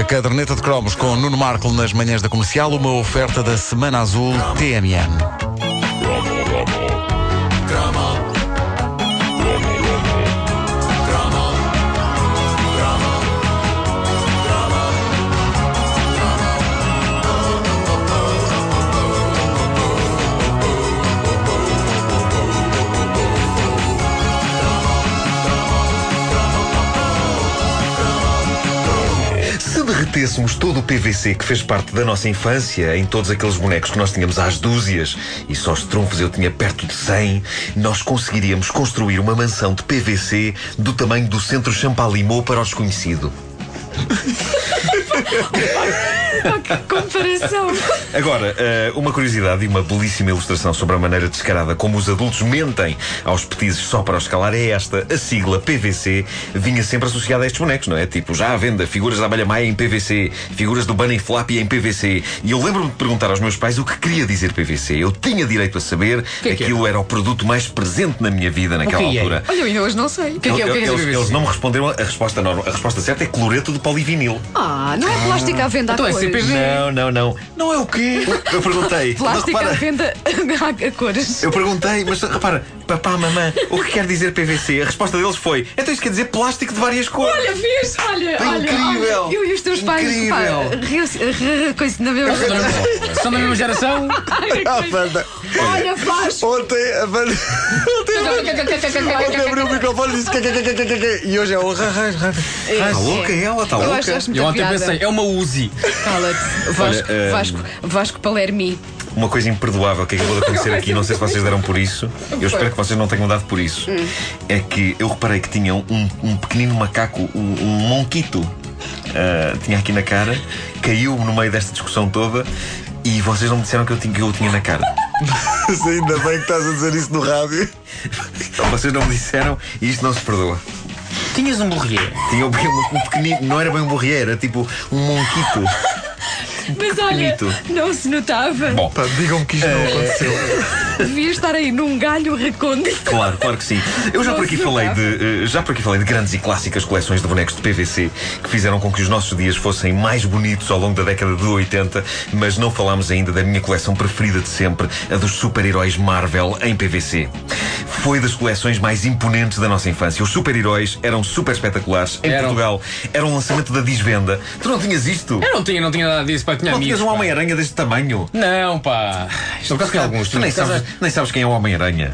A caderneta de cromos com Nuno Marco nas manhãs da comercial, uma oferta da Semana Azul TMN. Derretêssemos todo o PVC que fez parte da nossa infância em todos aqueles bonecos que nós tínhamos às dúzias e só os trunfos eu tinha perto de 100, nós conseguiríamos construir uma mansão de PVC do tamanho do centro Champalimau para o desconhecido. Que comparação! Agora, eh, uma curiosidade e uma belíssima ilustração sobre a maneira descarada como os adultos mentem aos petizes só para os escalar é esta. A sigla PVC vinha sempre associada a estes bonecos, não é? Tipo, já à venda, figuras da abelha maia em PVC, figuras do Bunny Flappy em PVC. E eu lembro-me de perguntar aos meus pais o que queria dizer PVC. Eu tinha direito a saber que é que aquilo era o produto mais presente na minha vida naquela que é? altura. Olha, eu ainda hoje não sei. que é que é? O que é que é eles, PVC? eles não me responderam a resposta normal. A resposta certa é cloreto de polivinil. Ah, não é plástico à venda Então a é cores. Não, não, não. Não é o quê? Eu perguntei. Plástico à Repara, venda a cores. Eu perguntei, mas repara, papá, mamã, o que quer dizer PVC? A resposta deles foi: então isto quer dizer plástico de várias cores. Olha, vês? Olha, Tá olha, incrível. olha. Eu e os teus pais, Incrível. pá, coisa na mesma. São da mesma geração? Ah, Wanda, Olha, faz. ontem a Wanda ontem abriu o microfone e disse que, que, que, que, que, que, e hoje é o ra, ra, ra. Está louca ela, está Eu louca. acho Eu muita ontem piada. pensei, é uma Uzi. Cala-te. Vasco, eh, Vasco, Vasco Palermi. Uma coisa imperdoável que acabou de acontecer aqui, não sei se vocês deram por isso, eu espero que vocês não tenham dado por isso. É que eu reparei que tinham um, um pequenino macaco, um, um monquito, ah, tinha aqui na cara, caiu no meio desta discussão toda e vocês não me disseram que eu tinha, que eu o tinha na cara. Mas Ainda bem que estás a dizer isso no rádio. Vocês não me disseram e isto não se perdoa. Tinhas um borrier. Tinha um, um pequenino, não era bem um borrier, era tipo um monquito. Mas olha, bonito. não se notava. Bom, Pá, digam-me que isto não aconteceu. Devia estar aí num galho recôndito. Claro, claro que sim. Eu já por aqui falei de, eh, já por aqui falei de grandes e clássicas coleções de bonecos de PVC que fizeram com que os nossos dias fossem mais bonitos ao longo da década de 80, mas não falámos ainda da minha coleção preferida de sempre, a dos super-heróis Marvel em PVC. Foi das coleções mais imponentes da nossa infância. Os super-heróis eram super espetaculares. Em Eram. Portugal, era um lançamento da Disvenda. Tu não tinhas isto? Eu não tinha, não tinha nada disso para tinha Não amigos. tinhas um. Homem-Aranha deste tamanho? Não, pá. Estou com alguns. Tu nem sabes, nem sabes quem é o Homem-Aranha.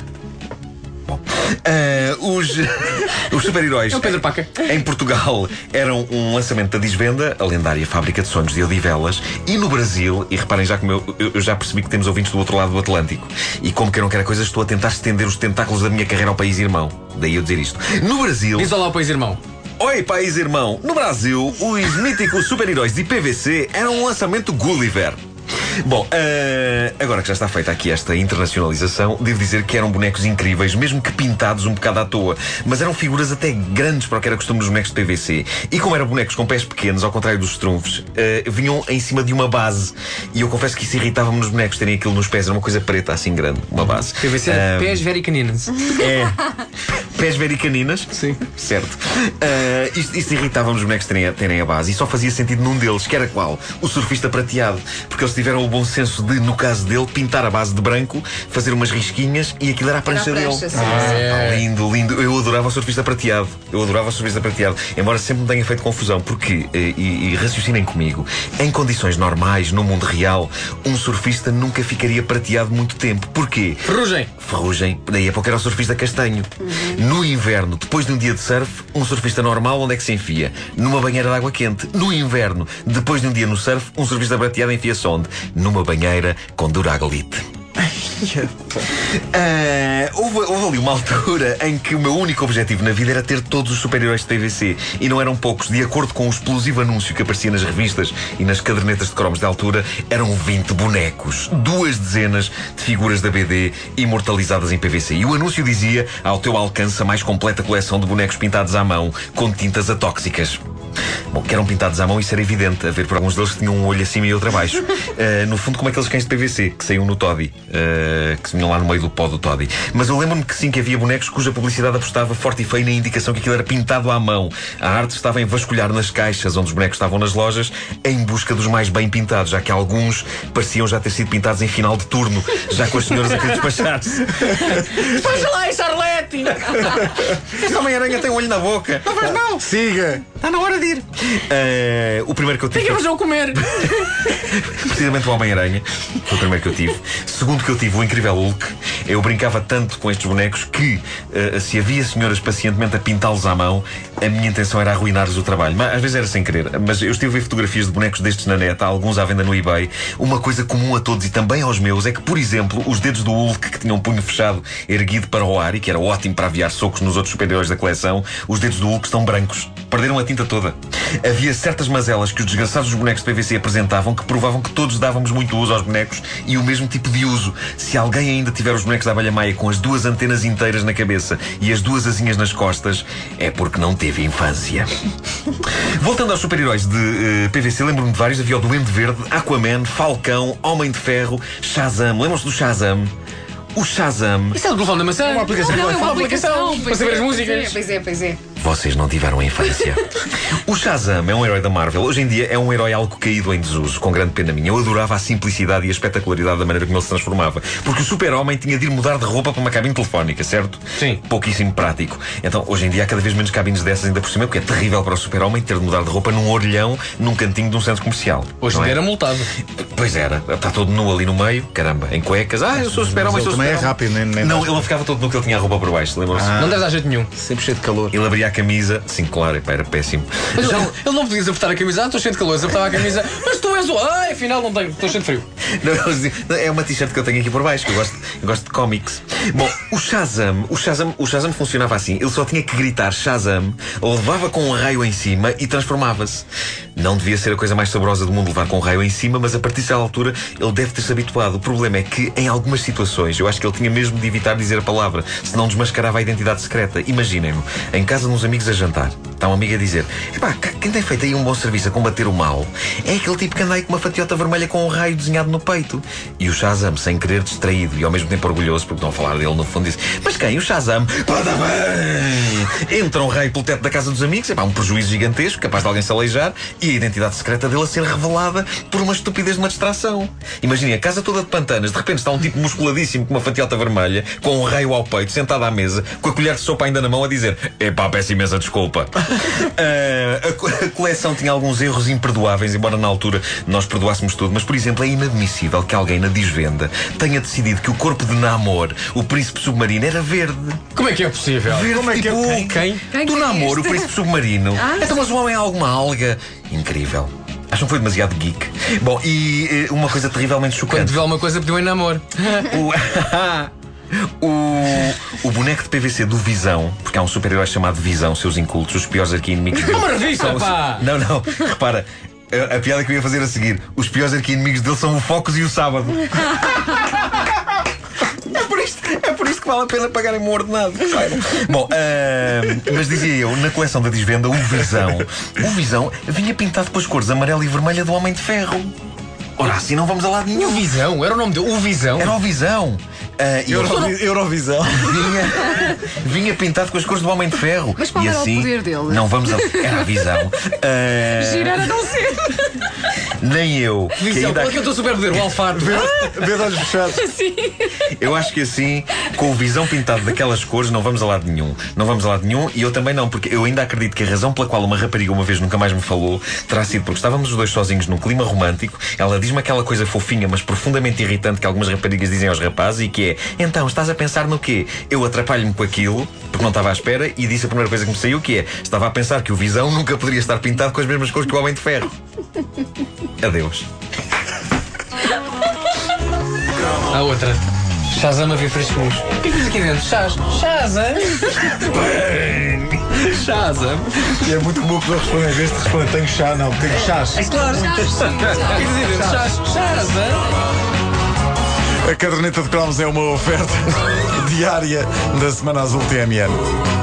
Bom, ah, os, os super-heróis É Paca. em Portugal eram um lançamento da Disvenda, a lendária fábrica de sonhos de Odivelas, e no Brasil, e reparem já como eu, eu- eu já percebi que temos ouvintes do outro lado do Atlântico, e como que eu não quero a coisa, estou a tentar estender os tentáculos da minha carreira ao país irmão. Daí eu dizer isto. No Brasil. Diz olá ao país irmão. Oi, país irmão! No Brasil, os míticos super-heróis de PVC eram um lançamento Gulliver. Bom, eh, agora que já está feita aqui esta internacionalização, devo dizer que eram bonecos incríveis, mesmo que pintados um bocado à toa. Mas eram figuras até grandes para o que era costume nos bonecos de PVC. E como eram bonecos com pés pequenos, ao contrário dos trunfos, eh, vinham em cima de uma base. E eu confesso que isso irritava-me nos bonecos terem aquilo nos pés. Era uma coisa preta assim grande, uma base. PVC, Ah, pés very caninos. é. Pés vericaninas? Sim. Certo. Ah, isto, isto irritava os bonecos terem a, terem a base e só fazia sentido num deles, que era qual? O surfista prateado. Porque eles tiveram o bom senso de, no caso dele, pintar a base de branco, fazer umas risquinhas e aquilo era a prancha, Era a dele. prancha, sim, Ah, lindo, lindo. Eu adorava o surfista prateado. Eu adorava o surfista prateado. Embora sempre me tenha feito confusão, porque, eh, e, e raciocinem comigo, em condições normais, no mundo real, um surfista nunca ficaria prateado muito tempo. Porquê? Ferrugem. Ferrugem, daí a pouco era o surfista castanho. No inverno, depois de um dia de surf, um surfista normal onde é que se enfia? Numa banheira de água quente. No inverno, depois de um dia no surf, um surfista prateado enfia-se onde? Numa banheira com Duraglite. Ah, houve, houve ali uma altura em que o meu único objetivo na vida era ter todos os super-heróis de PVC e não eram poucos. De acordo com o explosivo anúncio que aparecia nas revistas e nas cadernetas de cromos de altura, eram 20 bonecos, duas dezenas de figuras da BD imortalizadas em PVC. E o anúncio dizia: ao teu alcance a mais completa coleção de bonecos pintados à mão com tintas atóxicas. Bom, que eram pintados à mão, isso era evidente, a ver por alguns deles que tinham um olho acima e outro abaixo. Uh, no fundo, como aqueles cães de PVC que saíam no Toddy, uh, que se vinham lá no meio do pó do Toddy. Mas eu lembro-me que sim, que havia bonecos cuja publicidade apostava forte e feio na indicação que aquilo era pintado à mão. A arte estava em vasculhar nas caixas onde os bonecos estavam nas lojas em busca dos mais bem pintados, já que alguns pareciam já ter sido pintados em final de turno, já com as senhoras a querer despachar-se. Veja lá, Charlete! Esta Homem-Aranha tem um olho na boca. Não faz mal. Siga! Está na hora de ir. Eh, o primeiro que eu tive. Tem que foi comer! precisamente o Homem-Aranha. Foi o primeiro que eu tive. Segundo que eu tive, o Incrível Hulk. Eu brincava tanto com estes bonecos que, eh, se havia senhoras pacientemente a pintá-los à mão, a minha intenção era arruinar-lhes o trabalho. Mas às vezes era sem querer. Mas eu estive a ver fotografias de bonecos destes na net, há alguns à venda no eBay. Uma coisa comum a todos e também aos meus é que, por exemplo, os dedos do Hulk que tinham um punho fechado erguido para o ar e que era ótimo para aviar socos nos outros superiores da coleção, os dedos do Hulk estão brancos. Perderam a tinta toda. Havia certas mazelas que os desgraçados dos bonecos de PVC apresentavam que provavam que todos dávamos muito uso aos bonecos e o mesmo tipo de uso. Se alguém ainda tiver os bonecos da abelha maia com as duas antenas inteiras na cabeça e as duas asinhas nas costas, é porque não teve infância. Voltando aos super-heróis de eh, PVC, lembro-me de vários. Havia o Duende Verde, Aquaman, Falcão, Homem de Ferro, Shazam. Lembram-se do Shazam? O Shazam. Isso é o telefone da maçã? Uma aplicação. Não, é uma aplicação, aplicação. para saber as músicas. Pois é, pois é. Vocês não tiveram infância. o Shazam é um herói da Marvel. Hoje em dia é um herói algo caído em desuso, com grande pena minha. Eu adorava a simplicidade e a espetacularidade da maneira como ele se transformava. Porque o super-homem tinha de ir mudar de roupa para uma cabine telefónica, certo? Sim. Pouquíssimo prático. Então, hoje em dia há cada vez menos cabines dessas ainda por cima, porque é terrível para o super-homem ter de mudar de roupa num orelhão, num cantinho de um centro comercial. Hoje em não dia é? era multado. Pois era. Está todo nu ali no meio, caramba, em cuecas. Ah, eu sou super-homem, sou ele também é super-homem. rápido, nem, nem Não, ele não ficava todo nu que ele tinha a roupa por baixo, lembram-se? Não deve dar jeito nenhum. Sempre cheio de calor. Ele abria a camisa, sim, claro, epá, era péssimo. Mas Já- ele, ele não podia apertar a camisa, ah, estou cheio de calor, apertava a camisa, mas tu és o. Ai, afinal não tenho, estou cheio de frio. Não, é uma t-shirt que eu tenho aqui por baixo, que eu gosto, eu gosto de cómics. Bom, o Shazam, o Shazam, o Shazam funcionava assim. Ele só tinha que gritar Shazam, levava com um raio em cima e transformava-se. Não devia ser a coisa mais saborosa do mundo levar com um raio em cima, mas a partir dessa altura ele deve ter-se habituado. O problema é que, em algumas situações, eu acho que ele tinha mesmo de evitar dizer a palavra, senão desmascarava a identidade secreta. Imaginem-no, em casa de uns amigos a jantar. Está um amigo a dizer: Epá, quem tem feito aí um bom serviço a combater o mal é aquele tipo que anda aí com uma fatiota vermelha com um raio desenhado no peito. E o Shazam, sem querer, distraído e ao mesmo tempo orgulhoso, porque a falar dele no fundo, disse: Mas quem? O Shazam? Entra um raio pelo teto da casa dos amigos, epá, um prejuízo gigantesco, capaz de alguém se aleijar, e a identidade secreta dele a ser revelada por uma estupidez de uma distração. Imaginem, a casa toda de pantanas, de repente está um tipo musculadíssimo com uma fatiota vermelha, com um raio ao peito, sentado à mesa, com a colher de sopa ainda na mão, a dizer: Epá, peço imensa desculpa. Ah, a, co- a coleção tinha alguns erros imperdoáveis, embora na altura nós perdoássemos tudo, mas, por exemplo, é inadmissível que alguém na desvenda tenha decidido que o corpo de Namor, o príncipe submarino, era verde. Como é que é possível? Verde, Como é que é? tipo, Quem? Quem? Quem do é namoro, o príncipe submarino. Ah. Então, mas o homem é alguma alga? Incrível. Acham que foi demasiado geek? Bom, e eh, uma coisa terrivelmente Quando chocante. vê alguma coisa pediu em namoro. O, o, o boneco de PVC do Visão, porque há um super-herói chamado Visão, seus incultos, os piores arqui-inimigos dele. Uma revista, são os- pá! Não, não, repara. A, a piada que eu ia fazer a seguir: os piores arqui-inimigos dele são o Focus e o Sábado. que vale a pena pagarem um ordenado. Bom, ahm, mas dizia eu, na coleção da Desvenda, o Visão, o Visão vinha pintado com as cores amarela e vermelha do Homem de Ferro. Ora, assim não vamos a lado O nenhum. Visão, era o nome dele, o Visão. Era o Visão. Eurovi- Eurovisão. vinha, vinha pintado com as cores do Homem de Ferro. Mas qual e era o assim, poder dele? Não vamos a. Era a visão. Ah, Girar a não ser. Nem eu. que Visão, ainda- qual é que é o teu superpoder? O Alfardo. Vê de olhos fechados. Eu acho que assim, com o visão pintado daquelas cores, não vamos a lado nenhum. Não vamos a lado nenhum e eu também não, porque eu ainda acredito que a razão pela qual uma rapariga uma vez nunca mais me falou terá sido porque estávamos os dois sozinhos num clima romântico. Ela diz-me aquela coisa fofinha, mas profundamente irritante que algumas raparigas dizem aos rapazes e que é: Então, estás a pensar no quê? Eu atrapalho-me com aquilo, porque não estava à espera, e disse a primeira coisa que me saiu que é: Estava a pensar que o visão nunca poderia estar pintado com as mesmas cores que o Homem de Ferro. Adeus. A outra. Shazam a ver frescos. O que é que diz aqui dentro? Chaz. Shazam? Shazam? E é muito comum que eu respondo, em vez de responder, tenho chá, não, tenho chás. É claro. O que é que diz aqui dentro? Chaz. Shazam? A caderneta de cromos é uma oferta diária da Semana Azul TMN.